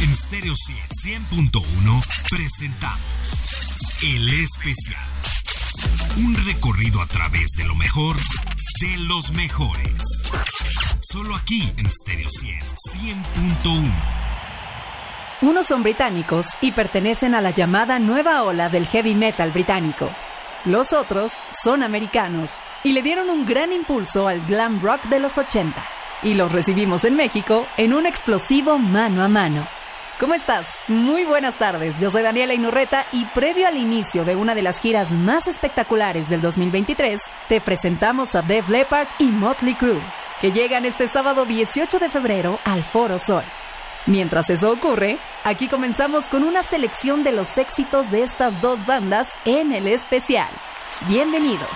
En Stereo 100.1 presentamos El Especial. Un recorrido a través de lo mejor de los mejores. Solo aquí en Stereo 100.1. Unos son británicos y pertenecen a la llamada nueva ola del heavy metal británico. Los otros son americanos y le dieron un gran impulso al glam rock de los 80. Y los recibimos en México en un explosivo mano a mano. ¿Cómo estás? Muy buenas tardes. Yo soy Daniela Inurreta y previo al inicio de una de las giras más espectaculares del 2023, te presentamos a Def Leppard y Motley Crue, que llegan este sábado 18 de febrero al Foro Sol. Mientras eso ocurre, aquí comenzamos con una selección de los éxitos de estas dos bandas en el especial. Bienvenidos.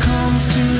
Comes to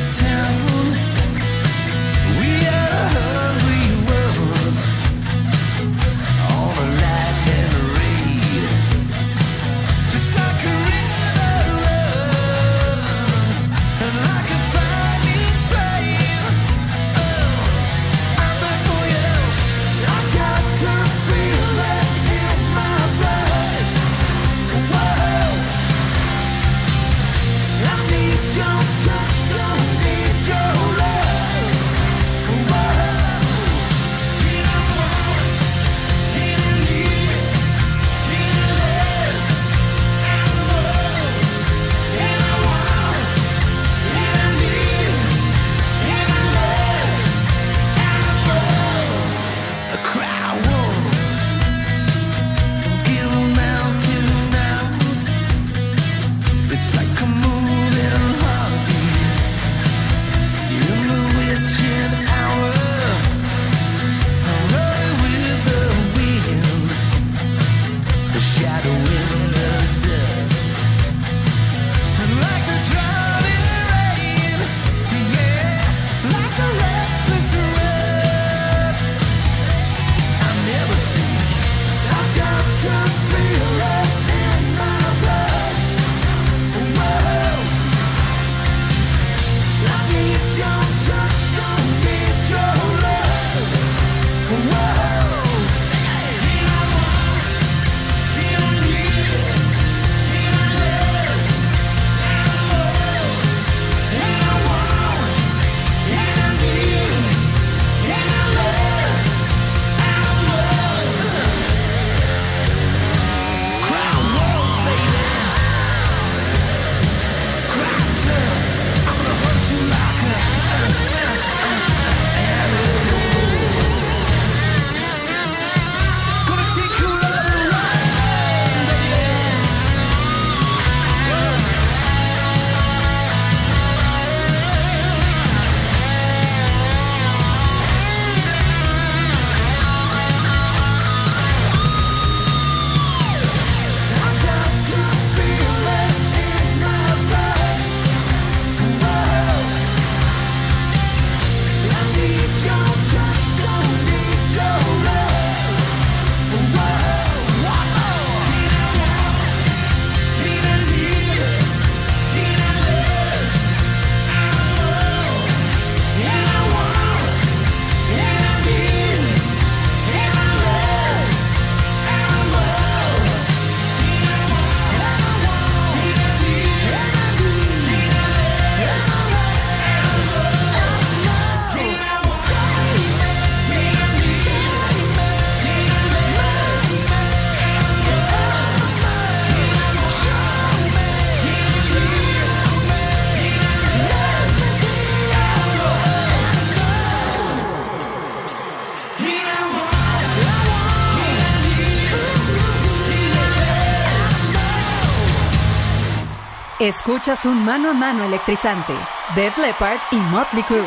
Escuchas un mano a mano electrizante. Def Leppard y Motley Crue.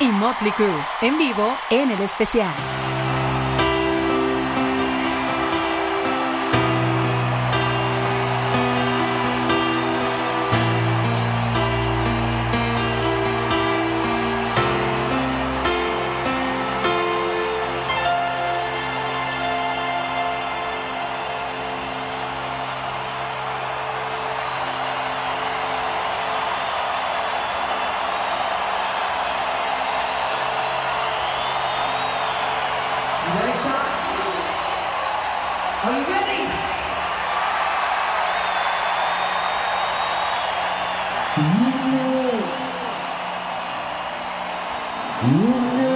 Y Motley Crue en vivo en el especial. Hum.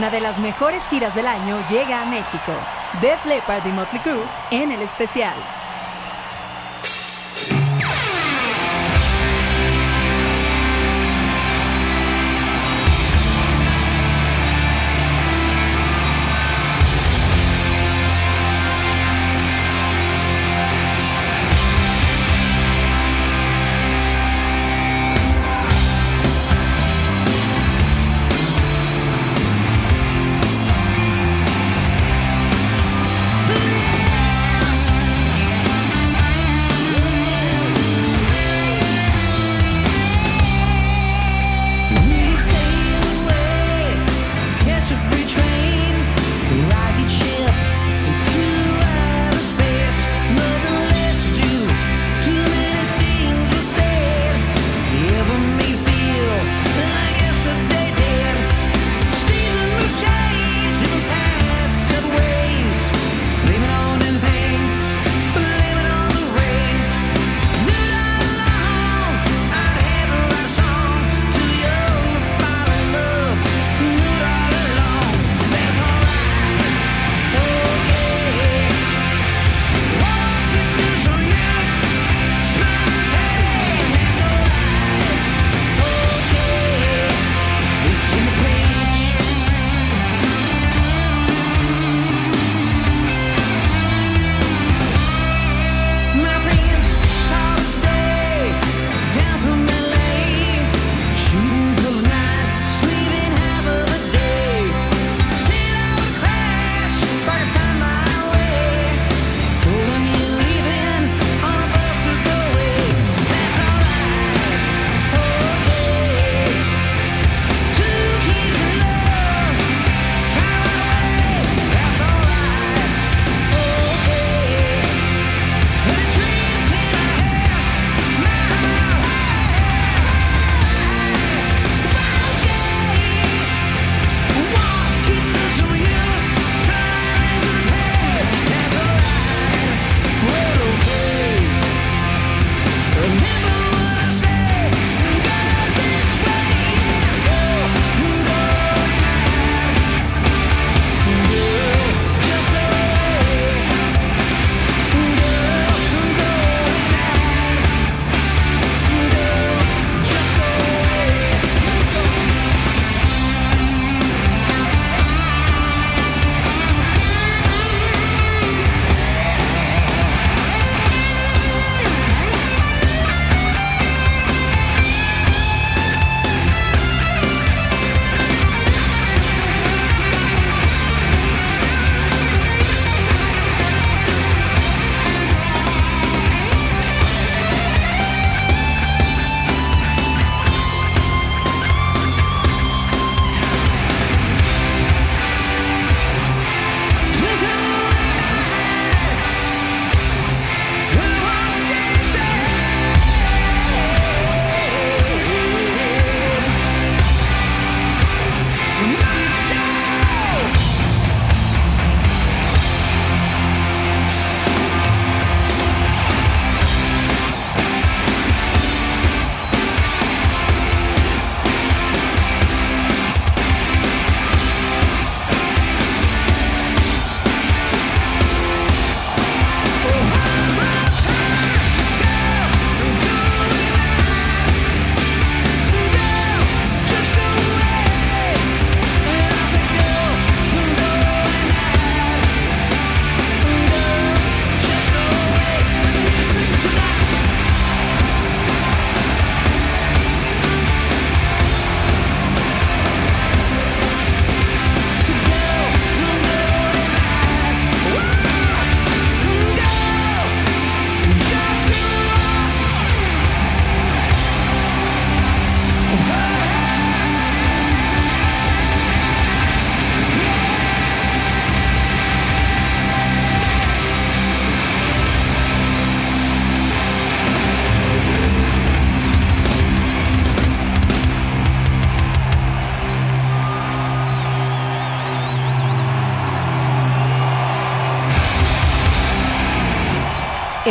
Una de las mejores giras del año llega a México. Def Leppard y Motley Crue en el especial.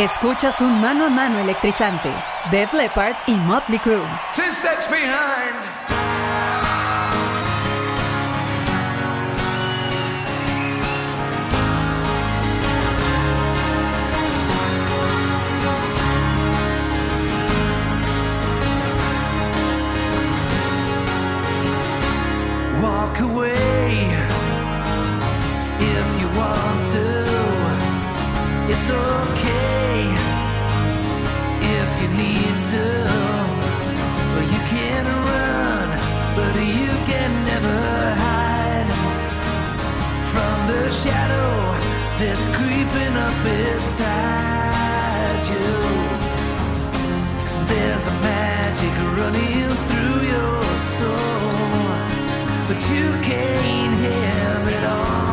Escuchas un mano a mano electrizante. Def Leppard y Motley Crue. Two steps behind. Walk away if you want to. It's okay if you need to. You can run, but you can never hide from the shadow that's creeping up beside you. There's a magic running through your soul, but you can't have it all.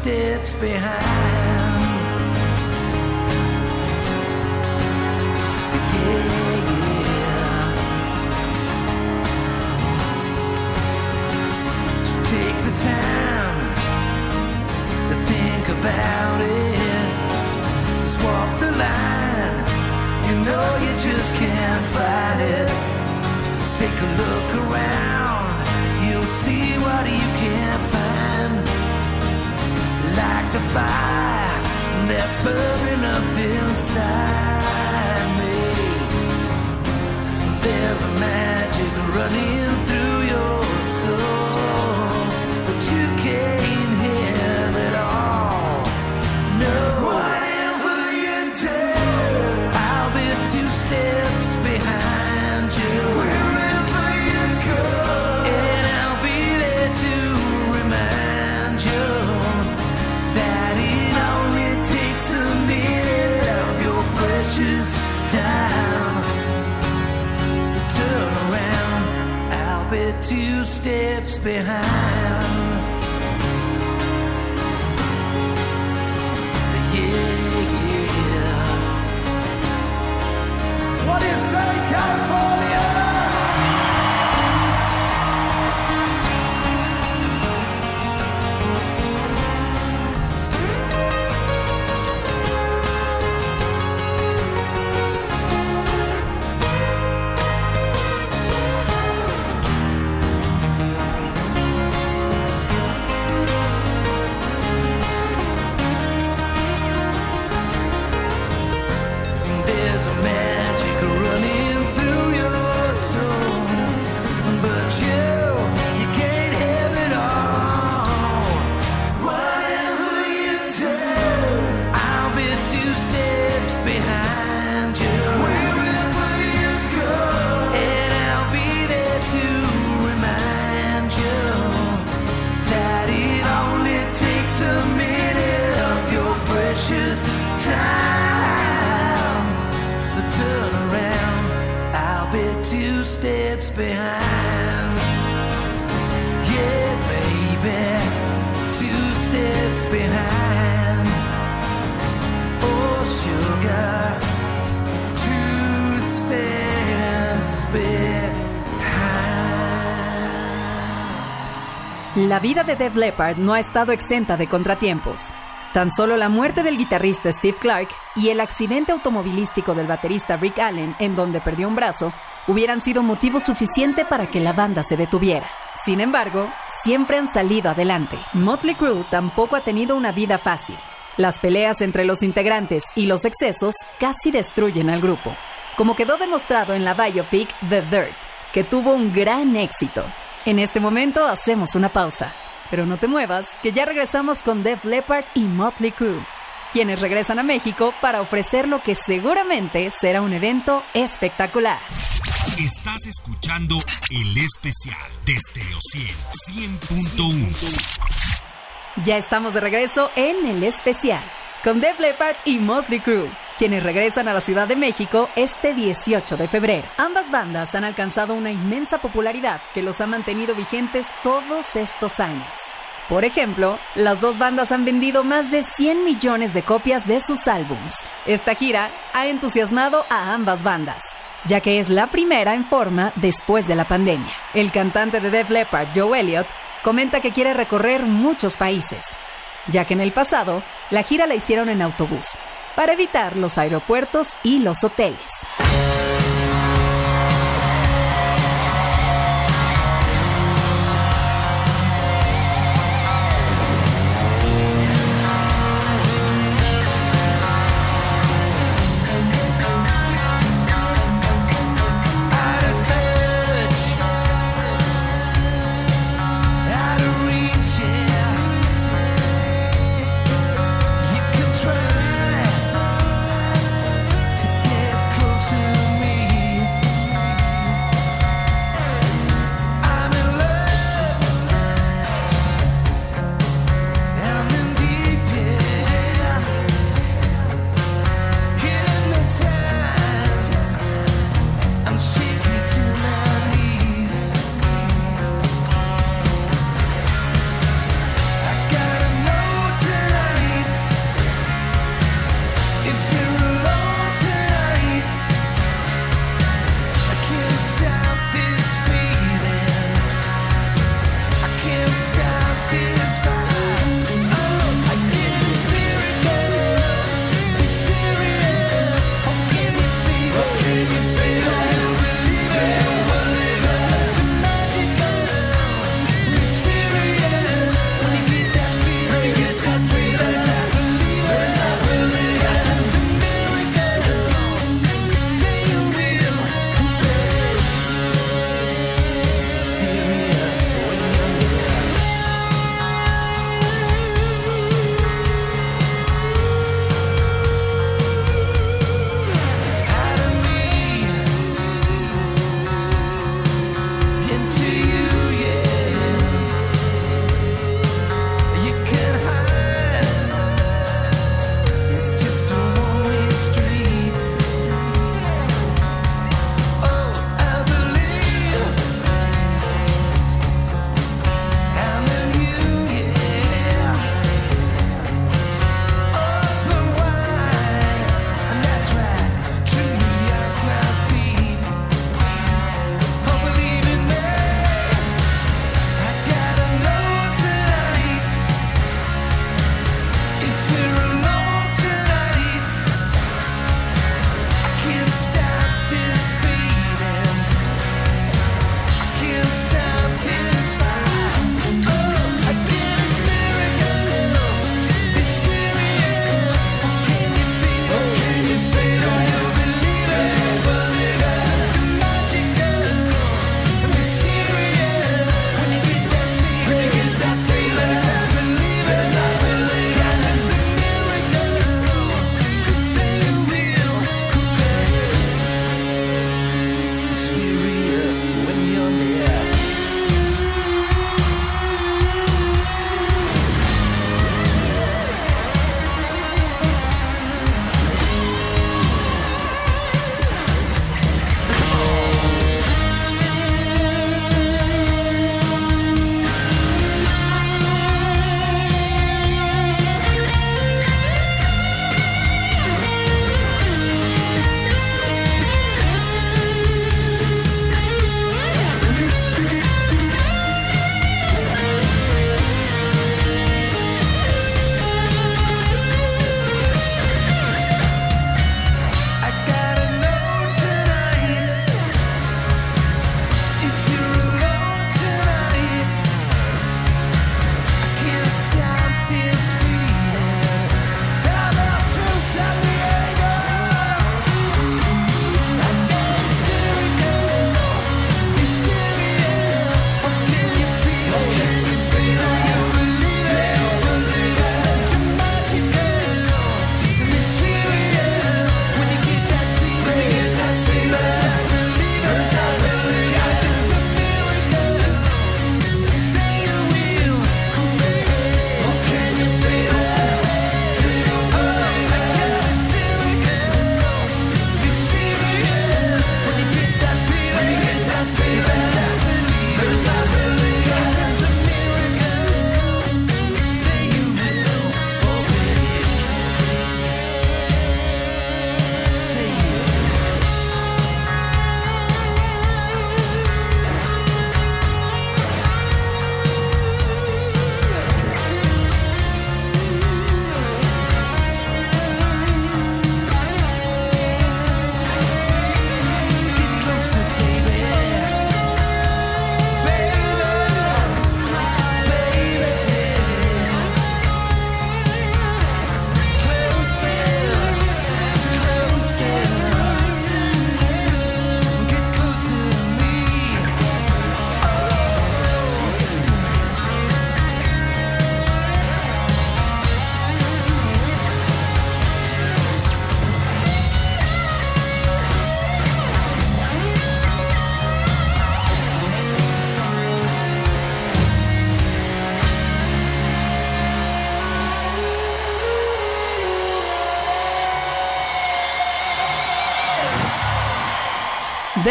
Steps behind. Yeah. So take the time to think about it. Just walk the line. You know you just can't fight it. Take a look around. You'll see what you can't find. Like the fire that's burning up inside me. There's a magic running through your soul, but you can't have it all. No, whatever you do, I'll be two steps La vida de Def Leppard no ha estado exenta de contratiempos. Tan solo la muerte del guitarrista Steve Clark y el accidente automovilístico del baterista Rick Allen, en donde perdió un brazo, hubieran sido motivo suficiente para que la banda se detuviera. Sin embargo, siempre han salido adelante. Motley Crue tampoco ha tenido una vida fácil. Las peleas entre los integrantes y los excesos casi destruyen al grupo, como quedó demostrado en la biopic The Dirt, que tuvo un gran éxito. En este momento hacemos una pausa, pero no te muevas, que ya regresamos con Def Leppard y Motley Crue, quienes regresan a México para ofrecer lo que seguramente será un evento espectacular. Estás escuchando el especial de Stereo 100 100.1. Ya estamos de regreso en el especial, con Def Leppard y Motley Crue, quienes regresan a la Ciudad de México este 18 de febrero. Ambas bandas han alcanzado una inmensa popularidad que los ha mantenido vigentes todos estos años. Por ejemplo, las dos bandas han vendido más de 100 millones de copias de sus álbums. Esta gira ha entusiasmado a ambas bandas, ya que es la primera en forma después de la pandemia. El cantante de Def Leppard, Joe Elliott, comenta que quiere recorrer muchos países, ya que en el pasado la gira la hicieron en autobús, para evitar los aeropuertos y los hoteles.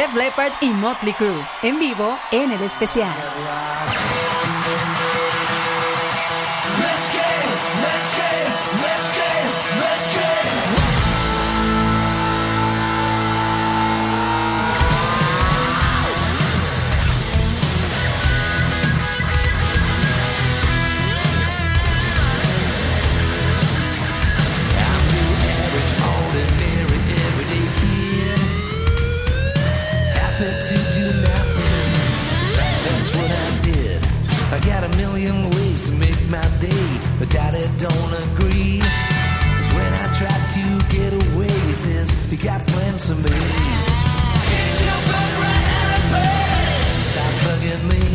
Def Leppard y Motley Crue. En vivo en el especial. million ways to make my day, but daddy don't agree. Cause when I try to get away, he says, You got plans for me. Get your butt right out of bed. Stop bugging me.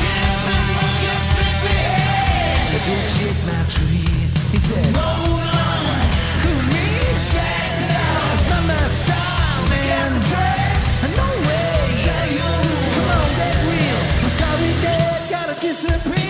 Get up from your sleepy head. Don't shake my tree. He said, Hold on. Who me? Shake down. It's not my style. And dress. disappear.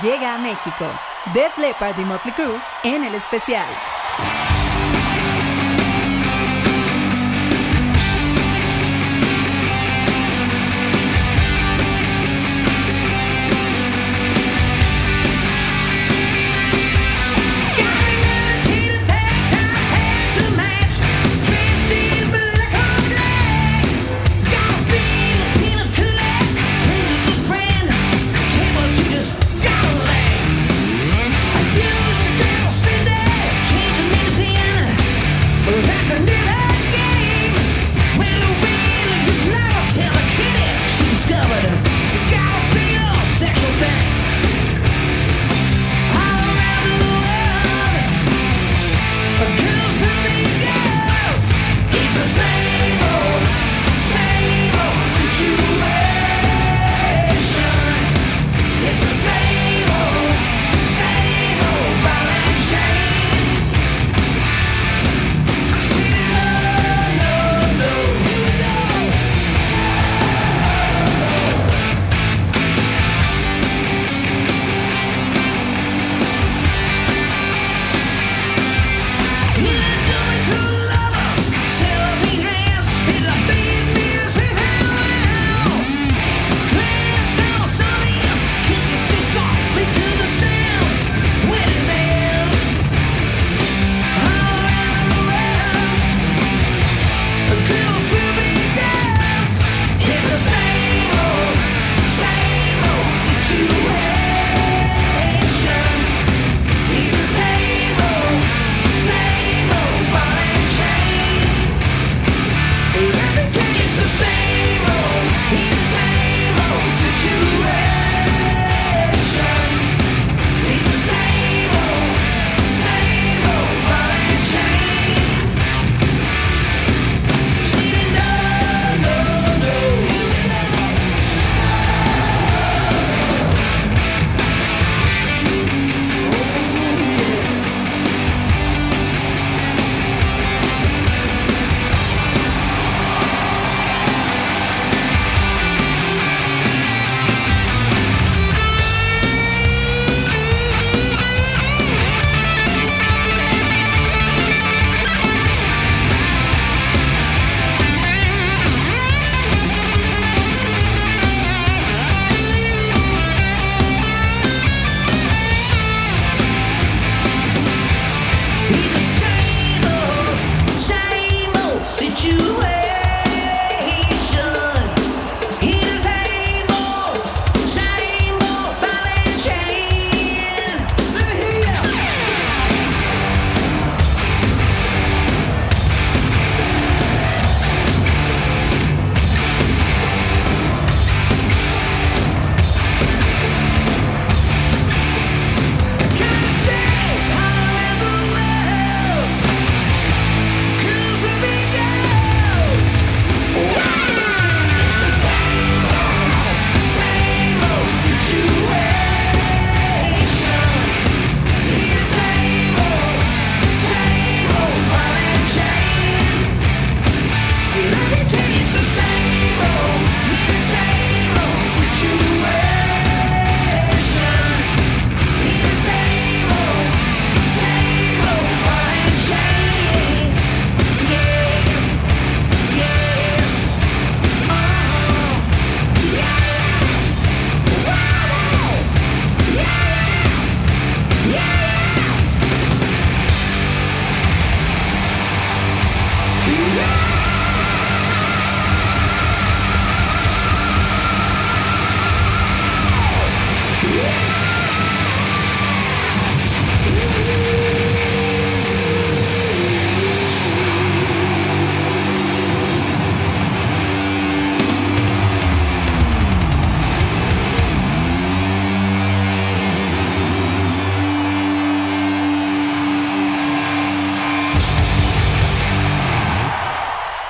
llega a México. Def Leppard y Motley Crue en el especial.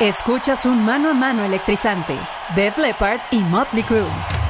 Escuchas un mano a mano electrizante, Def Leppard y Motley Crue.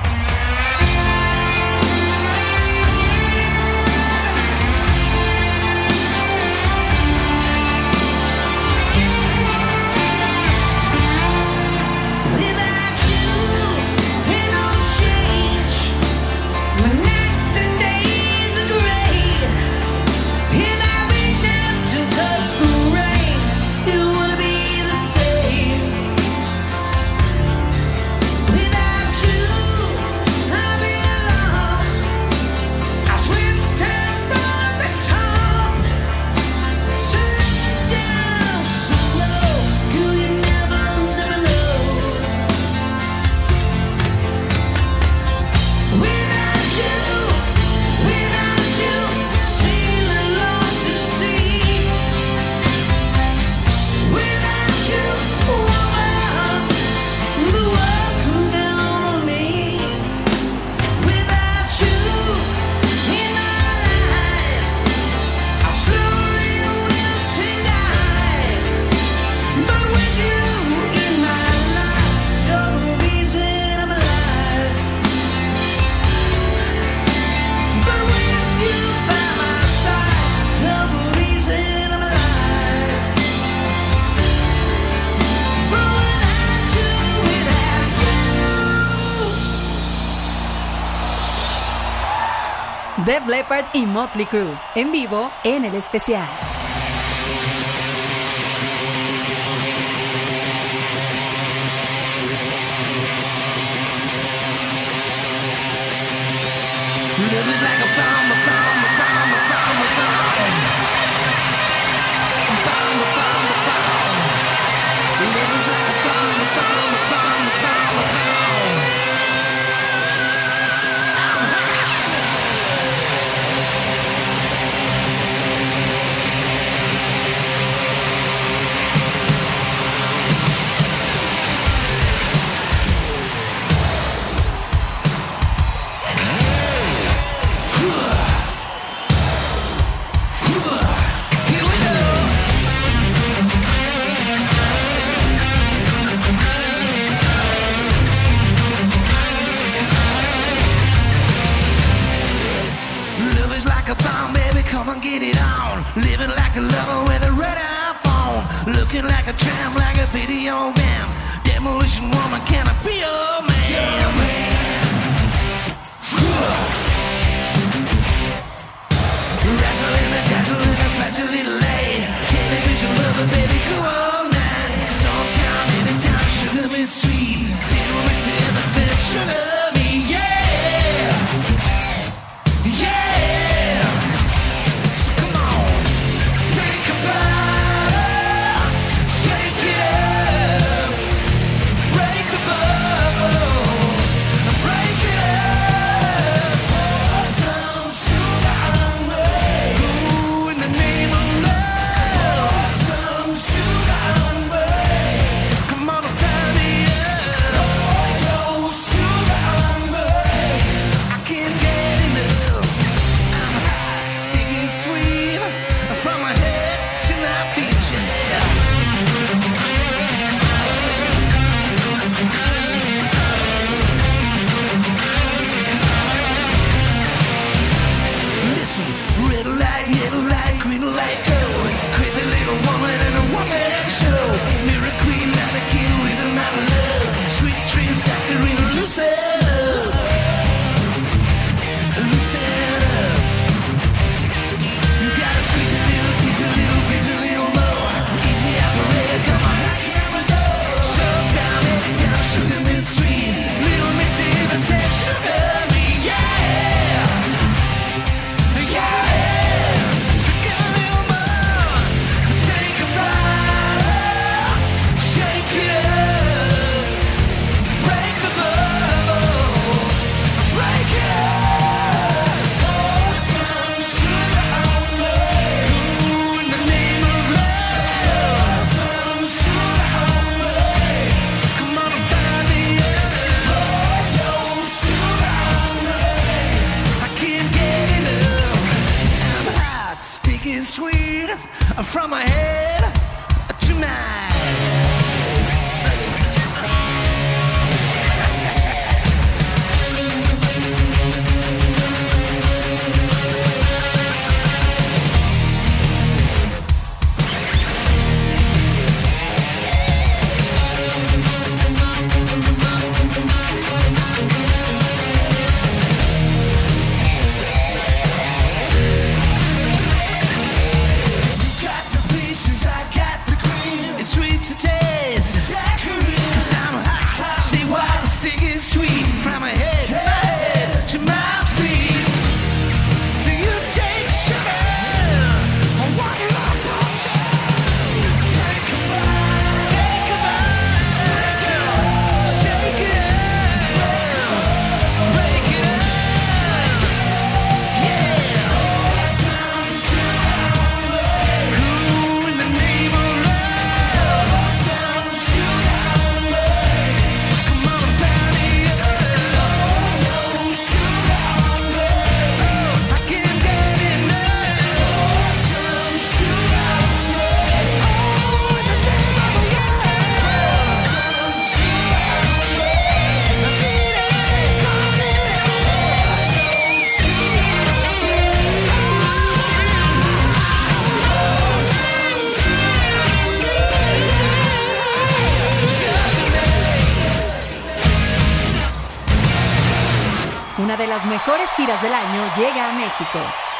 Shepard y Motley Crue, en vivo en el especial. video.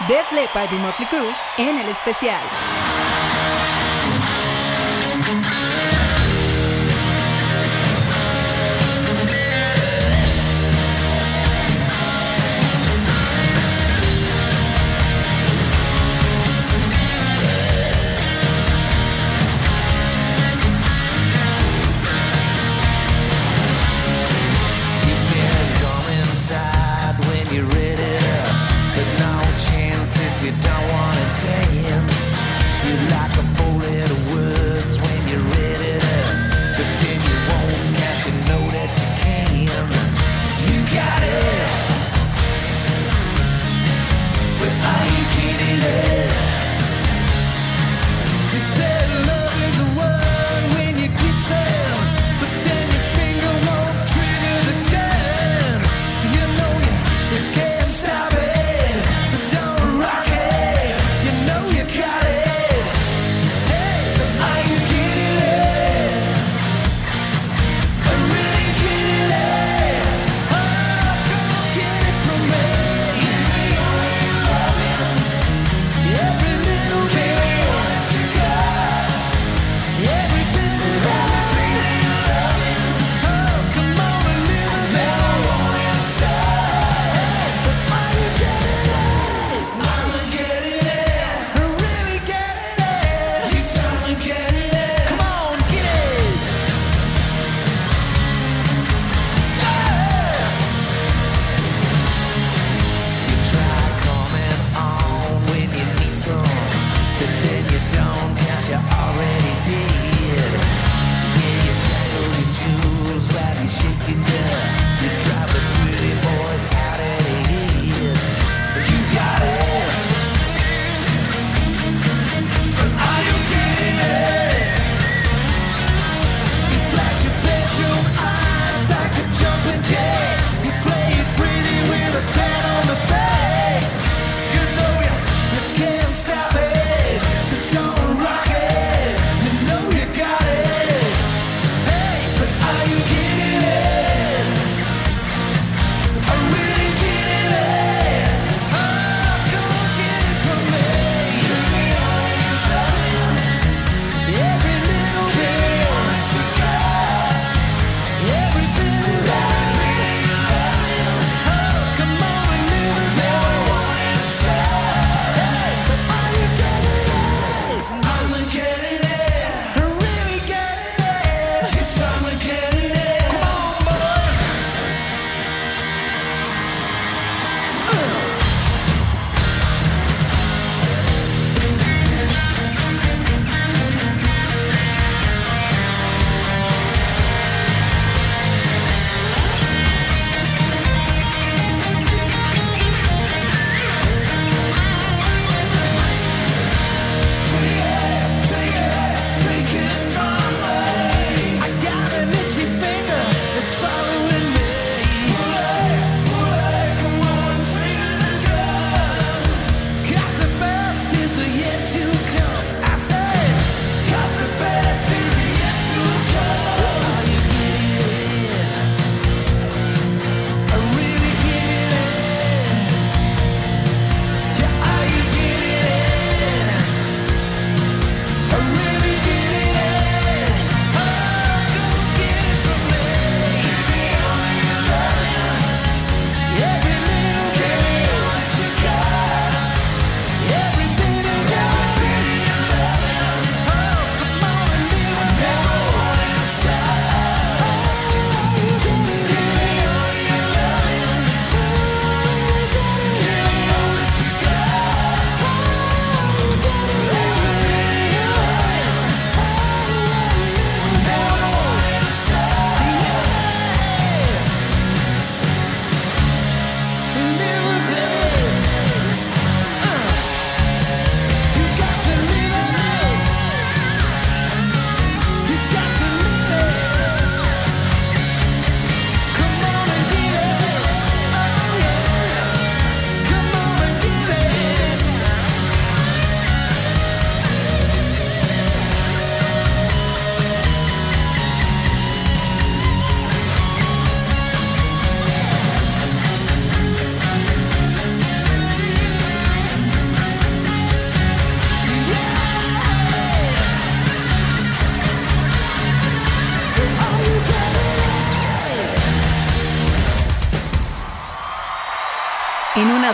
Def Leppard y Motley Crue en el especial.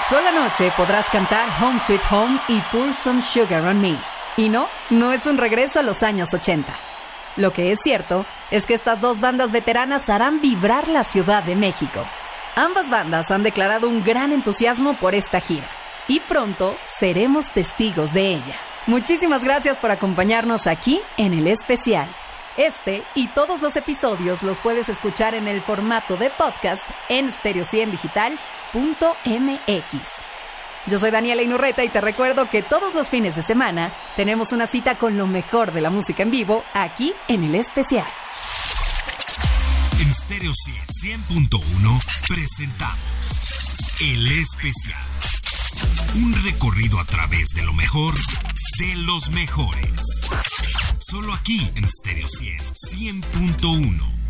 Sola noche podrás cantar Home Sweet Home y Pour Some Sugar on Me. Y no, no es un regreso a los años 80. Lo que es cierto es que estas dos bandas veteranas harán vibrar la Ciudad de México. Ambas bandas han declarado un gran entusiasmo por esta gira y pronto seremos testigos de ella. Muchísimas gracias por acompañarnos aquí en el especial. Este y todos los episodios los puedes escuchar en el formato de podcast en Yo soy Daniela Inurreta y te recuerdo que todos los fines de semana tenemos una cita con lo mejor de la música en vivo aquí en el especial. En Stereo 100.1 presentamos El Especial. Un recorrido a través de lo mejor de los mejores. Solo aquí en Stereo 100.1.